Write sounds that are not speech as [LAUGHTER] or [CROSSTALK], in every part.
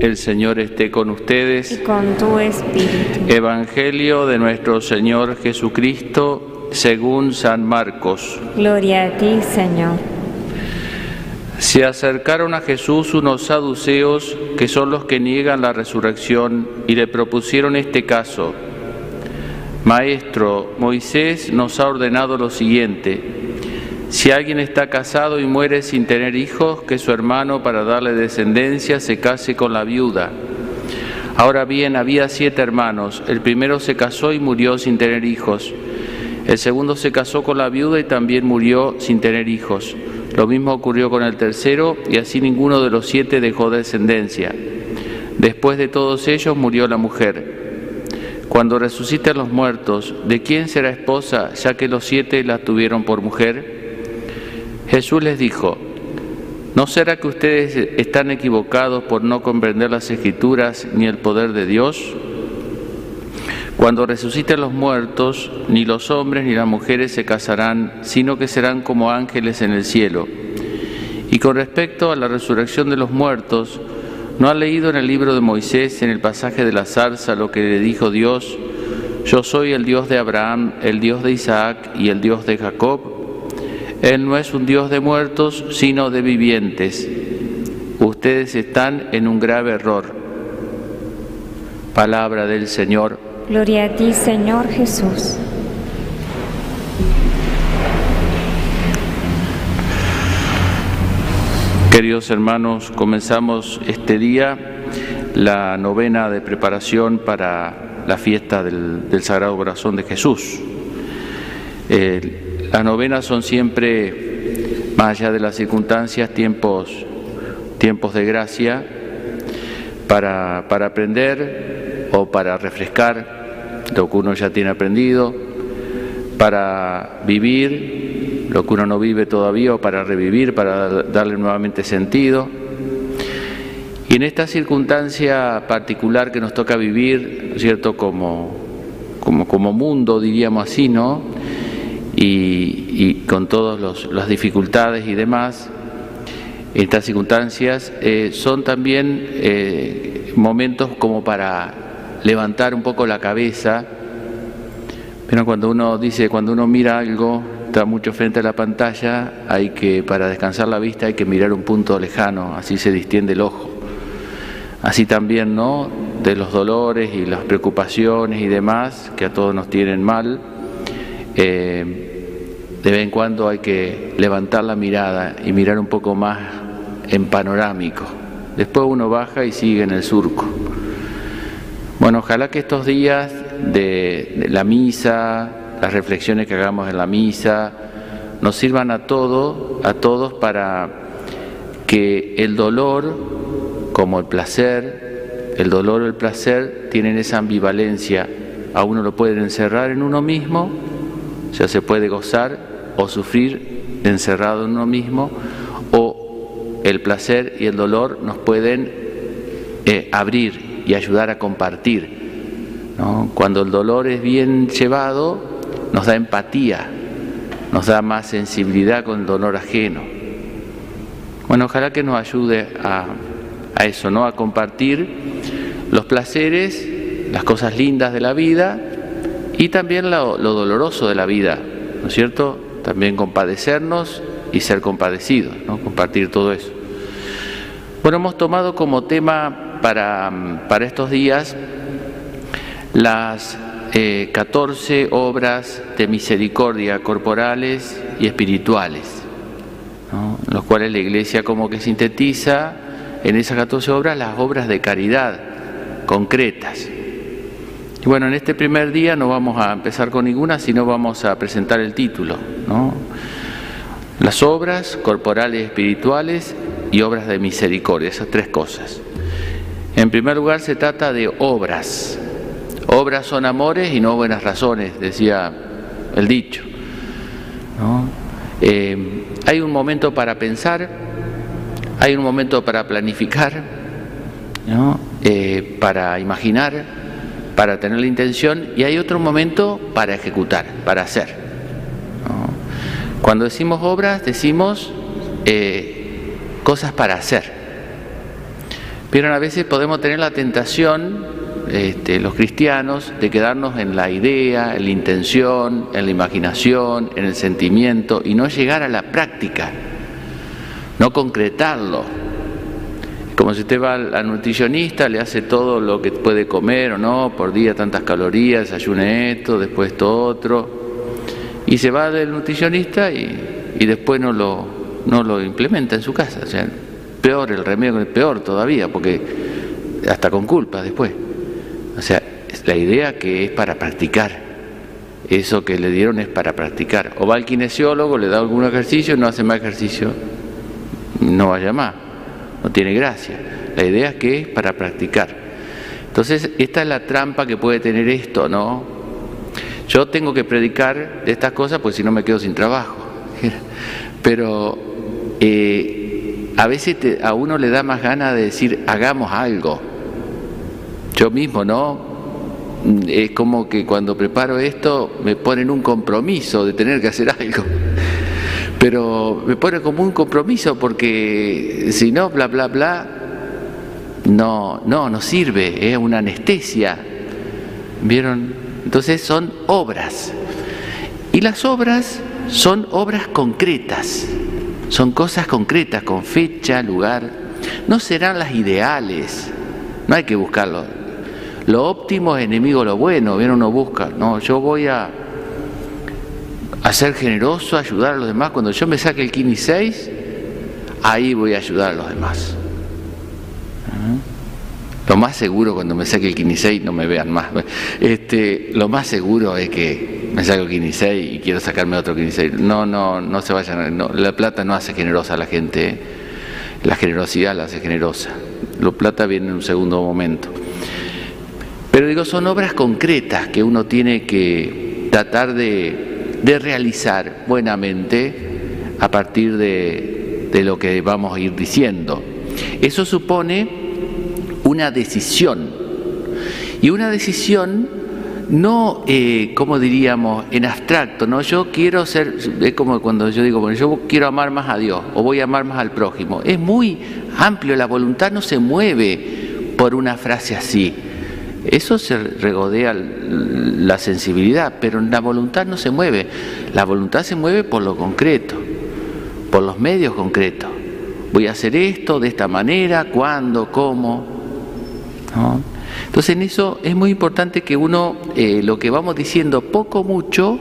El Señor esté con y ustedes. con tu espíritu. Evangelio de nuestro Señor Jesucristo según San Marcos. Gloria a ti, Señor. Se acercaron a Jesús unos saduceos que son los que niegan la resurrección y le propusieron este caso. Maestro, Moisés nos ha ordenado lo siguiente. Si alguien está casado y muere sin tener hijos, que su hermano para darle descendencia se case con la viuda. Ahora bien, había siete hermanos. El primero se casó y murió sin tener hijos. El segundo se casó con la viuda y también murió sin tener hijos. Lo mismo ocurrió con el tercero y así ninguno de los siete dejó descendencia. Después de todos ellos murió la mujer. Cuando resuciten los muertos, ¿de quién será esposa ya que los siete la tuvieron por mujer? Jesús les dijo, ¿no será que ustedes están equivocados por no comprender las escrituras ni el poder de Dios? Cuando resuciten los muertos, ni los hombres ni las mujeres se casarán, sino que serán como ángeles en el cielo. Y con respecto a la resurrección de los muertos, ¿no ha leído en el libro de Moisés, en el pasaje de la zarza, lo que le dijo Dios? Yo soy el Dios de Abraham, el Dios de Isaac y el Dios de Jacob. Él no es un Dios de muertos, sino de vivientes. Ustedes están en un grave error. Palabra del Señor. Gloria a ti, Señor Jesús. Queridos hermanos, comenzamos este día la novena de preparación para la fiesta del, del Sagrado Corazón de Jesús. Eh, las novenas son siempre, más allá de las circunstancias, tiempos, tiempos de gracia para, para aprender o para refrescar lo que uno ya tiene aprendido, para vivir lo que uno no vive todavía o para revivir, para darle nuevamente sentido. Y en esta circunstancia particular que nos toca vivir, ¿no es ¿cierto? Como, como, como mundo, diríamos así, ¿no? Y, y con todas las dificultades y demás, estas circunstancias eh, son también eh, momentos como para levantar un poco la cabeza, pero cuando uno dice, cuando uno mira algo, está mucho frente a la pantalla, hay que, para descansar la vista, hay que mirar un punto lejano, así se distiende el ojo. Así también, ¿no? De los dolores y las preocupaciones y demás, que a todos nos tienen mal, eh, de vez en cuando hay que levantar la mirada y mirar un poco más en panorámico. Después uno baja y sigue en el surco. Bueno, ojalá que estos días de, la misa, las reflexiones que hagamos en la misa, nos sirvan a todos, a todos para que el dolor, como el placer, el dolor o el placer tienen esa ambivalencia. A uno lo pueden encerrar en uno mismo, sea, se puede gozar o sufrir encerrado en uno mismo, o el placer y el dolor nos pueden eh, abrir y ayudar a compartir. Cuando el dolor es bien llevado, nos da empatía, nos da más sensibilidad con el dolor ajeno. Bueno, ojalá que nos ayude a, a eso, ¿no? A compartir los placeres, las cosas lindas de la vida y también lo, lo doloroso de la vida, ¿no es cierto? También compadecernos y ser compadecidos. Compartir todo eso. Bueno, hemos tomado como tema para, para estos días las eh, 14 obras de misericordia corporales y espirituales, ¿no? los cuales la Iglesia como que sintetiza en esas 14 obras las obras de caridad concretas. Y bueno, en este primer día no vamos a empezar con ninguna, sino vamos a presentar el título, ¿no? Las obras corporales y espirituales y obras de misericordia, esas tres cosas. En primer lugar se trata de obras. Obras son amores y no buenas razones, decía el dicho. Eh, hay un momento para pensar, hay un momento para planificar, ¿no? eh, para imaginar, para tener la intención y hay otro momento para ejecutar, para hacer. Cuando decimos obras, decimos eh, cosas para hacer. Pero a veces podemos tener la tentación, este, los cristianos, de quedarnos en la idea, en la intención, en la imaginación, en el sentimiento y no llegar a la práctica, no concretarlo. Como si usted va al nutricionista, le hace todo lo que puede comer o no, por día tantas calorías, desayune esto, después esto otro, y se va del nutricionista y, y después no lo, no lo implementa en su casa. O sea, peor el remedio, peor todavía, porque hasta con culpa después. O sea, la idea que es para practicar. Eso que le dieron es para practicar. O va al kinesiólogo, le da algún ejercicio, no hace más ejercicio, no vaya más, no tiene gracia. La idea es que es para practicar. Entonces, esta es la trampa que puede tener esto, ¿no? Yo tengo que predicar de estas cosas, pues si no me quedo sin trabajo. [LAUGHS] Pero eh, a veces a uno le da más ganas de decir, hagamos algo. Yo mismo, ¿no? Es como que cuando preparo esto me ponen un compromiso de tener que hacer algo. Pero me pone como un compromiso porque si no, bla, bla, bla, no, no, no sirve, es una anestesia. ¿Vieron? Entonces son obras. Y las obras son obras concretas, son cosas concretas con fecha, lugar. No serán las ideales, no hay que buscarlo. Lo óptimo es enemigo lo bueno, bien uno busca. No, yo voy a, a ser generoso, ayudar a los demás. Cuando yo me saque el Kini 6, ahí voy a ayudar a los demás. Lo más seguro cuando me saque el Kini 6, no me vean más. Este, lo más seguro es que me saco 15 y quiero sacarme otro 15. No, no, no se vayan. la plata no hace generosa a la gente. ¿eh? La generosidad la hace generosa. Lo plata viene en un segundo momento. Pero digo, son obras concretas que uno tiene que tratar de, de realizar buenamente a partir de, de lo que vamos a ir diciendo. Eso supone una decisión. Y una decisión no, eh, como diríamos, en abstracto, ¿no? Yo quiero ser, es como cuando yo digo, bueno, yo quiero amar más a Dios o voy a amar más al prójimo. Es muy amplio, la voluntad no se mueve por una frase así. Eso se regodea la sensibilidad, pero la voluntad no se mueve. La voluntad se mueve por lo concreto, por los medios concretos. Voy a hacer esto de esta manera, cuándo, cómo. Entonces en eso es muy importante que uno, eh, lo que vamos diciendo poco, mucho,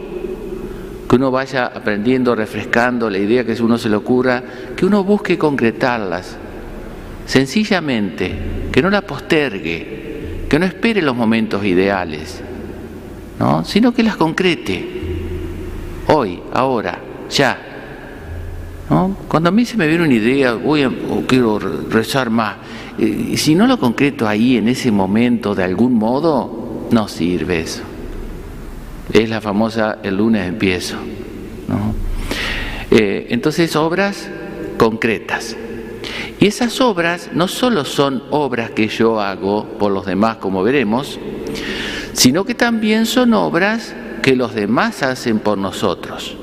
que uno vaya aprendiendo, refrescando la idea que uno se le ocurra, que uno busque concretarlas, sencillamente, que no la postergue, que no espere los momentos ideales, ¿no? sino que las concrete, hoy, ahora, ya. ¿no? Cuando a mí se me viene una idea, voy a, quiero rezar más, y si no lo concreto ahí en ese momento de algún modo, no sirve eso. Es la famosa el lunes empiezo. Eh, entonces, obras concretas. Y esas obras no solo son obras que yo hago por los demás, como veremos, sino que también son obras que los demás hacen por nosotros.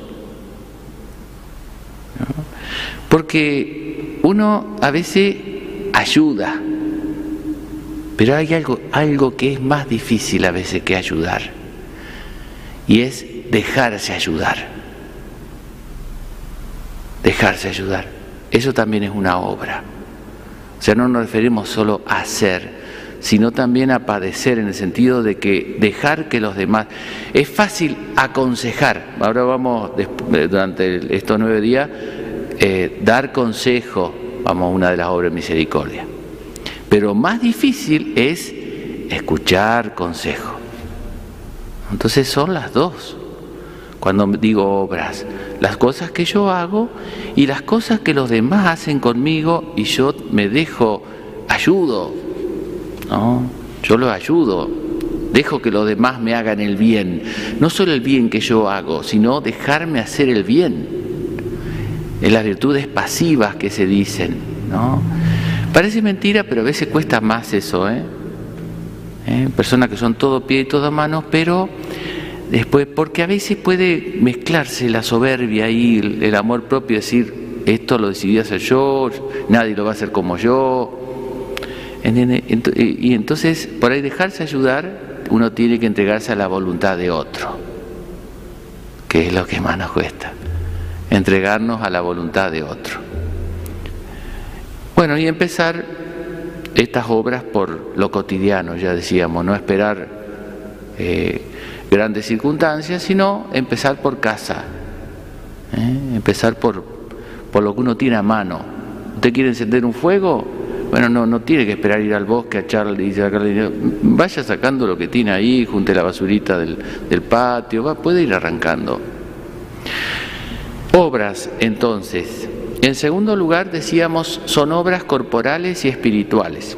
Porque uno a veces ayuda. Pero hay algo, algo que es más difícil a veces que ayudar. Y es dejarse ayudar. Dejarse ayudar. Eso también es una obra. O sea, no nos referimos solo a hacer, sino también a padecer en el sentido de que dejar que los demás... Es fácil aconsejar. Ahora vamos, durante estos nueve días, eh, dar consejo, vamos a una de las obras de misericordia. Pero más difícil es escuchar consejo. Entonces son las dos. Cuando digo obras, las cosas que yo hago y las cosas que los demás hacen conmigo y yo me dejo, ayudo, ¿no? Yo los ayudo, dejo que los demás me hagan el bien. No solo el bien que yo hago, sino dejarme hacer el bien en las virtudes pasivas que se dicen, ¿no? Parece mentira, pero a veces cuesta más eso, ¿eh? ¿Eh? Personas que son todo pie y toda mano, pero después, porque a veces puede mezclarse la soberbia y el, amor propio, decir, esto lo decidí hacer yo, nadie lo va a hacer como yo. Y entonces, por ahí dejarse ayudar, uno tiene que entregarse a la voluntad de otro, que es lo que más nos cuesta, entregarnos a la voluntad de otro. Bueno, y empezar estas obras por lo cotidiano, ya decíamos, no esperar eh, grandes circunstancias, sino empezar por casa, ¿eh? empezar por, por lo que uno tiene a mano. ¿Usted quiere encender un fuego? Bueno, no, no tiene que esperar ir al bosque a echarle y sacarle. Vaya sacando lo que tiene ahí, junte la basurita del, del patio, va, puede ir arrancando. Obras, entonces. En segundo lugar, decíamos, son obras corporales y espirituales.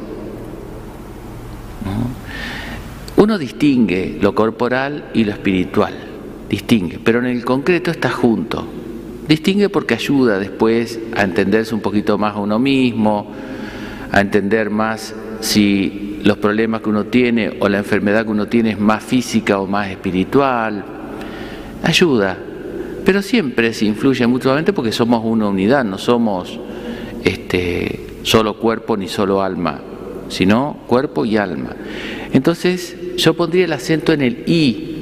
Uno distingue lo corporal y lo espiritual, distingue, pero en el concreto está junto. Distingue porque ayuda después a entenderse un poquito más a uno mismo, a entender más si los problemas que uno tiene o la enfermedad que uno tiene es más física o más espiritual. Ayuda, pero siempre se influye mutuamente porque somos una unidad, no somos este, solo cuerpo ni solo alma, sino cuerpo y alma. Entonces yo pondría el acento en el I,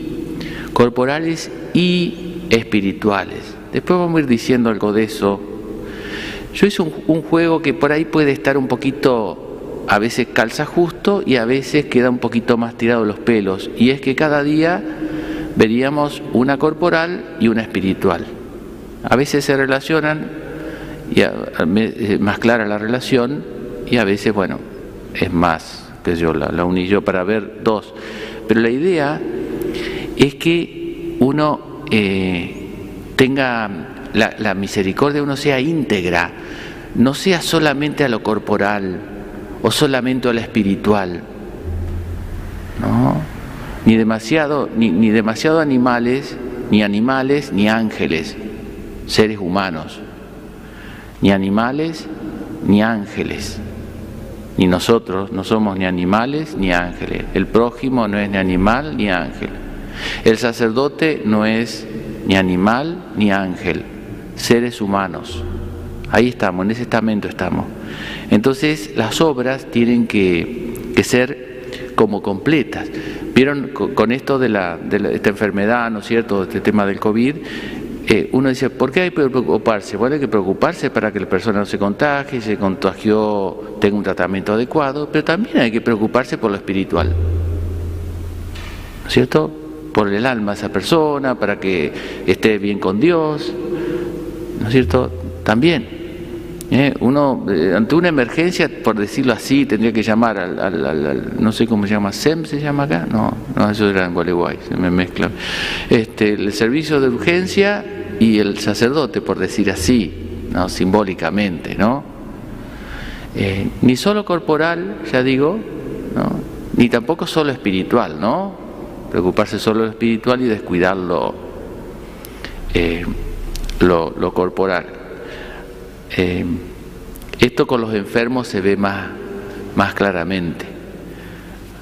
corporales y espirituales. Después vamos a ir diciendo algo de eso. Yo hice un, juego que por ahí puede estar un poquito, a veces calza justo y a veces queda un poquito más tirado los pelos. Y es que cada día veríamos una corporal y una espiritual. A veces se relacionan y más clara la relación y a veces, bueno, es más, que yo la, la uní yo para ver dos. Pero la idea es que uno eh, tenga la, misericordia, uno sea íntegra, no sea solamente a lo corporal o solamente a lo espiritual, ¿no? Ni demasiado, ni, ni demasiado animales, ni animales, ni ángeles, seres humanos, ni animales, ni ángeles. Ni nosotros no somos ni animales ni ángeles. El prójimo no es ni animal ni ángel. El sacerdote no es ni animal ni ángel, seres humanos. Ahí estamos, en ese estamento estamos. Entonces las obras tienen que, ser como completas. Vieron con esto de, la, de esta enfermedad, ¿no es cierto?, este tema del COVID, eh, uno dice, ¿por qué hay que preocuparse? Bueno, hay que preocuparse para que la persona no se contagie, se contagió, tenga un tratamiento adecuado, pero también hay que preocuparse por lo espiritual. ¿No es cierto? por el alma de esa persona, para que esté bien con Dios, ¿no es cierto? También. ¿Eh? Uno, eh, ante una emergencia, por decirlo así, tendría que llamar al, no sé cómo se llama, SEM se llama acá, no, no, eso era en Gualeguay, se me mezcla. Este, el servicio de urgencia y el sacerdote, por decir así, ¿no? simbólicamente, ¿no? Eh, ni solo corporal, ya digo, ¿no? ni tampoco solo espiritual, ¿no? preocuparse solo de lo espiritual y descuidar lo, lo, corporal. Eh, esto con los enfermos se ve más, más claramente.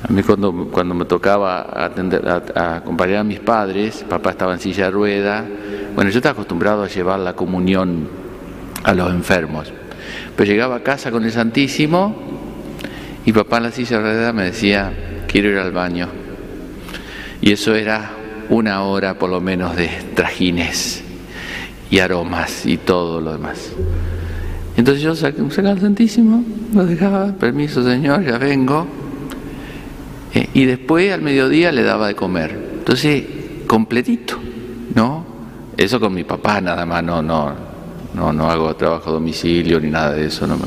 A mí cuando, cuando me tocaba atender, acompañar a mis padres, papá estaba en silla de rueda, bueno, yo estaba acostumbrado a llevar la comunión a los enfermos, pero llegaba a casa con el Santísimo y papá en la silla de rueda me decía, quiero ir al baño. Y eso era una hora por lo menos de trajines y aromas y todo lo demás. Entonces yo sacaba el Santísimo, lo dejaba, permiso Señor, ya vengo. Eh, y después al mediodía le daba de comer. Entonces, completito, ¿no? Eso con mi papá nada más, no, no, no, no hago trabajo a domicilio ni nada de eso, no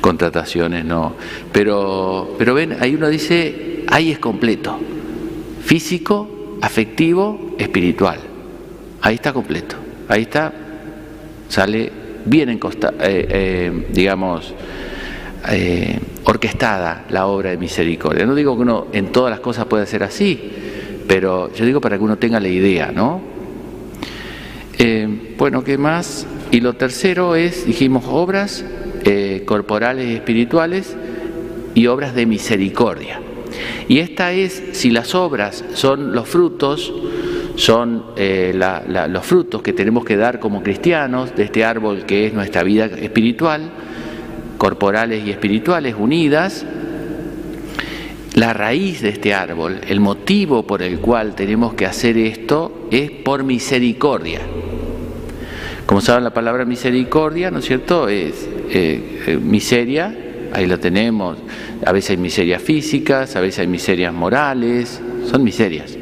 contrataciones no. Pero, pero ven, ahí uno dice, ahí es completo físico, afectivo, espiritual. Ahí está completo, ahí está, sale bien encosta, eh, eh, digamos, eh, orquestada la obra de misericordia. No digo que uno en todas las cosas pueda ser así, pero yo digo para que uno tenga la idea, ¿no? bueno, ¿qué más? Y lo tercero es, dijimos, obras corporales y espirituales y obras de misericordia. Y esta es, si las obras son los frutos, son eh, los frutos que tenemos que dar como cristianos de este árbol que es nuestra vida espiritual, corporales y espirituales unidas, la raíz de este árbol, el motivo por el cual tenemos que hacer esto es por misericordia. Como saben, la palabra misericordia, ¿no es cierto?, es eh, eh, miseria, ahí lo tenemos, a veces hay miserias físicas, a veces hay miserias morales, son miserias.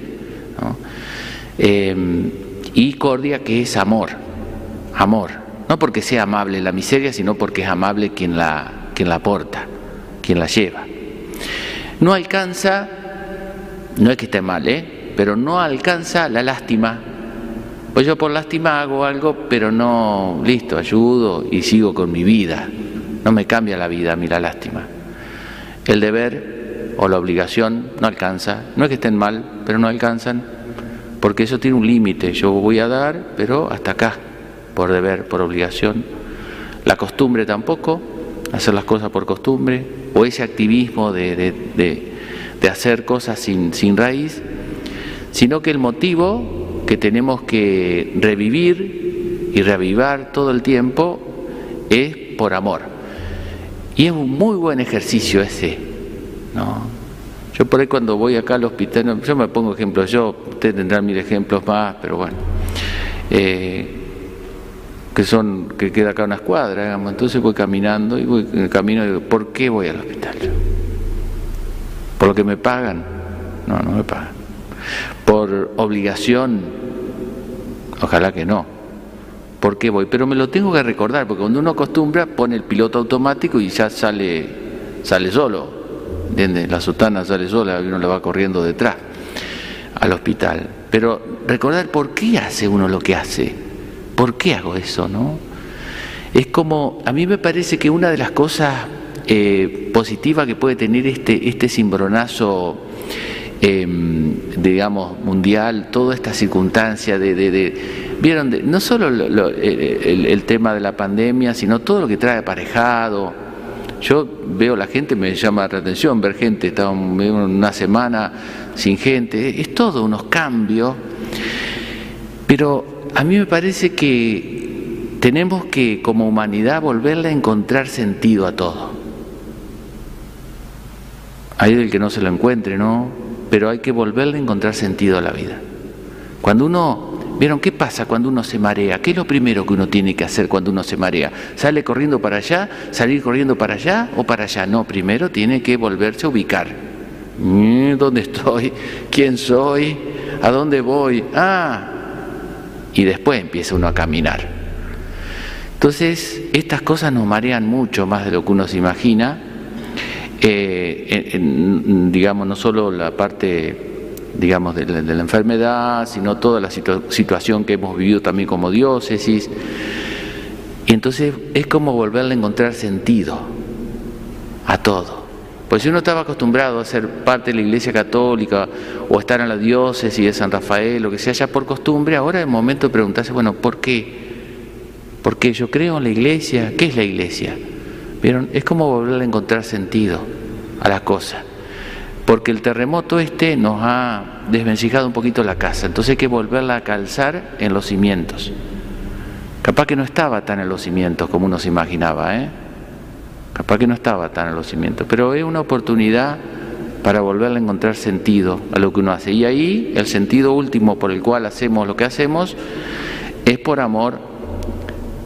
Em, y cordia que es amor, amor, no porque sea amable la miseria, sino porque es amable quien la, quien la aporta, quien la lleva. No alcanza, no es que esté mal, ¿eh? pero no alcanza la lástima. Pues yo por lástima hago algo, pero no, listo, ayudo y sigo con mi vida. No me cambia la vida a mí la lástima. El deber o la obligación no alcanza. No es que estén mal, pero no alcanzan, porque eso tiene un límite. Yo voy a dar, pero hasta acá, por deber, por obligación. La costumbre tampoco, hacer las cosas por costumbre, o ese activismo de, hacer cosas sin, sin raíz, sino que el motivo que tenemos que revivir y reavivar todo el tiempo es por amor. Y es un muy buen ejercicio ese, ¿no? Yo por ahí cuando voy acá al hospital, yo me pongo ejemplos yo, ustedes tendrán mil ejemplos más, pero bueno. Eh, que son que queda acá una escuadra, digamos. entonces voy caminando y voy en el camino y digo, ¿por qué voy al hospital? ¿Por lo que me pagan? No, no me pagan. ¿Por obligación? Ojalá que no. ¿Por qué voy? Pero me lo tengo que recordar, porque cuando uno acostumbra, pone el piloto automático y ya sale, sale solo. ¿Entiendes? La sotana sale sola uno le va corriendo detrás al hospital. Pero recordar por qué hace uno lo que hace. ¿Por qué hago eso, no? Es como, a mí me parece que una de las cosas eh, positivas que puede tener este, este cimbronazo, em, digamos, mundial, toda esta circunstancia de, vieron, no solo el, tema de la pandemia, sino todo lo que trae aparejado. Yo veo la gente, me llama la atención ver gente, estaba una semana sin gente, es todo unos cambios, pero a mí me parece que tenemos que como humanidad volverle a encontrar sentido a todo. Hay del que no se lo encuentre, ¿no? Pero hay que volverle a encontrar sentido a la vida. Cuando uno, ¿vieron qué pasa cuando uno se marea? ¿Qué es lo primero que uno tiene que hacer cuando uno se marea? ¿Sale corriendo para allá? ¿Salir corriendo para allá o para allá? No, primero tiene que volverse a ubicar. Mm, ¿Dónde estoy? ¿Quién soy? ¿A dónde voy? Ah, y después empieza uno a caminar. Entonces, estas cosas nos marean mucho más de lo que uno se imagina, eh, digamos, no solo la parte digamos, de la, enfermedad, sino toda la situación que hemos vivido también como diócesis. Y entonces es como volverle a encontrar sentido a todo. Pues si uno estaba acostumbrado a ser parte de la Iglesia Católica o estar en la diócesis de San Rafael, lo que sea, ya por costumbre, ahora es el momento de preguntarse, bueno, ¿por qué? Porque yo creo en la Iglesia, ¿qué es la Iglesia? ¿Vieron? Es como volver a encontrar sentido a las cosas. Porque el terremoto este nos ha desvencijado un poquito la casa, entonces hay que volverla a calzar en los cimientos. Capaz que no estaba tan en los cimientos como uno se imaginaba, ¿eh? Capaz que no estaba tan en los cimientos, pero es una oportunidad para volver a encontrar sentido a lo que uno hace. Y ahí el sentido último por el cual hacemos lo que hacemos es por amor,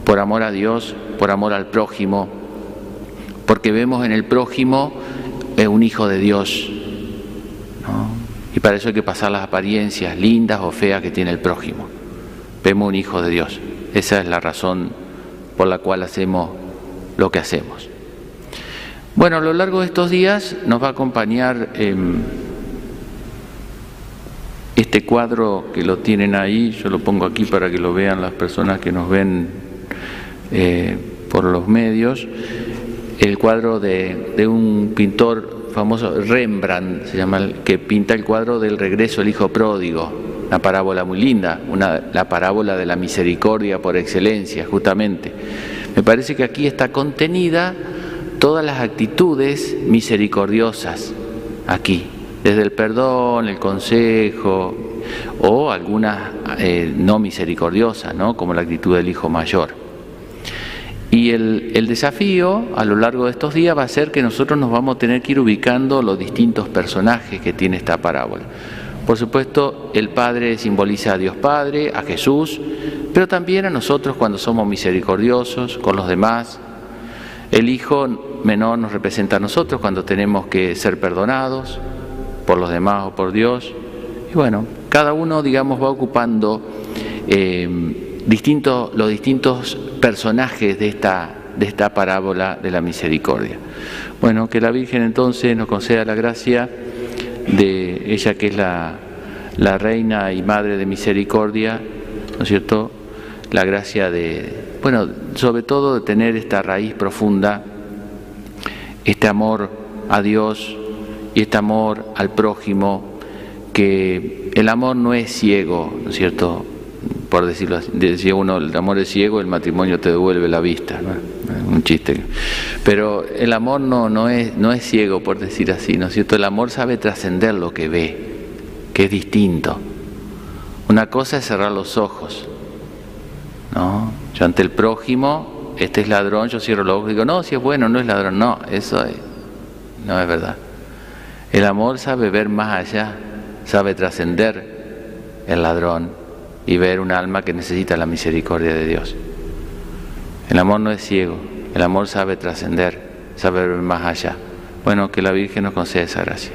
por amor a Dios, por amor al prójimo, porque vemos en el prójimo eh, un hijo de Dios. Y para eso hay que pasar las apariencias lindas o feas que tiene el prójimo. Vemos un hijo de Dios. Esa es la razón por la cual hacemos lo que hacemos. Bueno, a lo largo de estos días nos va a acompañar em, este cuadro que lo tienen ahí, yo lo pongo aquí para que lo vean las personas que nos ven eh, por los medios, el cuadro de, un pintor famoso, Rembrandt, se llama, que pinta el cuadro del regreso del hijo pródigo, una parábola muy linda, una, la parábola de la misericordia por excelencia, justamente. Me parece que aquí está contenida todas las actitudes misericordiosas aquí, desde el perdón, el consejo o algunas eh, no misericordiosas, ¿no? como la actitud del hijo mayor. Y el, desafío a lo largo de estos días va a ser que nosotros nos vamos a tener que ir ubicando los distintos personajes que tiene esta parábola. Por supuesto, el Padre simboliza a Dios Padre, a Jesús, pero también a nosotros cuando somos misericordiosos con los demás. El Hijo menor nos representa a nosotros cuando tenemos que ser perdonados por los demás o por Dios. Y bueno, cada uno, digamos, va ocupando eh, distintos, los distintos personajes de esta, de esta parábola de la misericordia. Bueno, que la Virgen entonces nos conceda la gracia de ella que es la, la reina y madre de misericordia, ¿no es cierto? La gracia de, bueno, sobre todo de tener esta raíz profunda, este amor a Dios y este amor al prójimo, que el amor no es ciego, ¿no es cierto? Por decirlo así, decía uno, el amor es ciego, el matrimonio te devuelve la vista, un chiste. Pero el amor no, no, es, no es ciego, por decir así, ¿no es cierto? El amor sabe trascender lo que ve, que es distinto. Una cosa es cerrar los ojos, ¿no? Yo ante el prójimo, este es ladrón, yo cierro los ojos y digo, no, si es bueno, no es ladrón, no, eso es, no es verdad. El amor sabe ver más allá, sabe trascender el ladrón y ver un alma que necesita la misericordia de Dios. El amor no es ciego, el amor sabe trascender, sabe ver más allá. Bueno, que la Virgen nos conceda esa gracia.